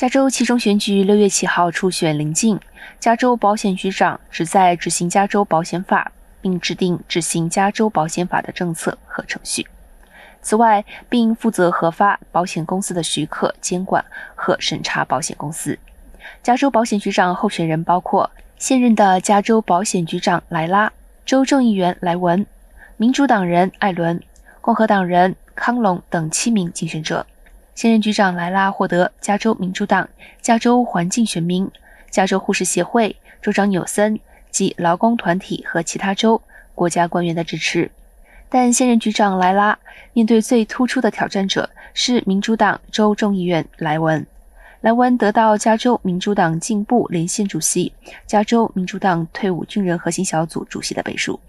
加州其中选举六月七号初选临近，加州保险局长旨在执行加州保险法，并制定执行加州保险法的政策和程序。此外，并负责核发保险公司的许可、监管和审查保险公司。加州保险局长候选人包括现任的加州保险局长莱拉、州众议员莱文、民主党人艾伦、共和党人康隆等七名竞选者。现任局长莱拉获得加州民主党、加州环境选民、加州护士协会、州长纽森及劳工团体和其他州国家官员的支持。但现任局长莱拉面对最突出的挑战者是民主党州众议员莱文。莱文得到加州民主党进步连线主席、加州民主党退伍军人核心小组主席的背书。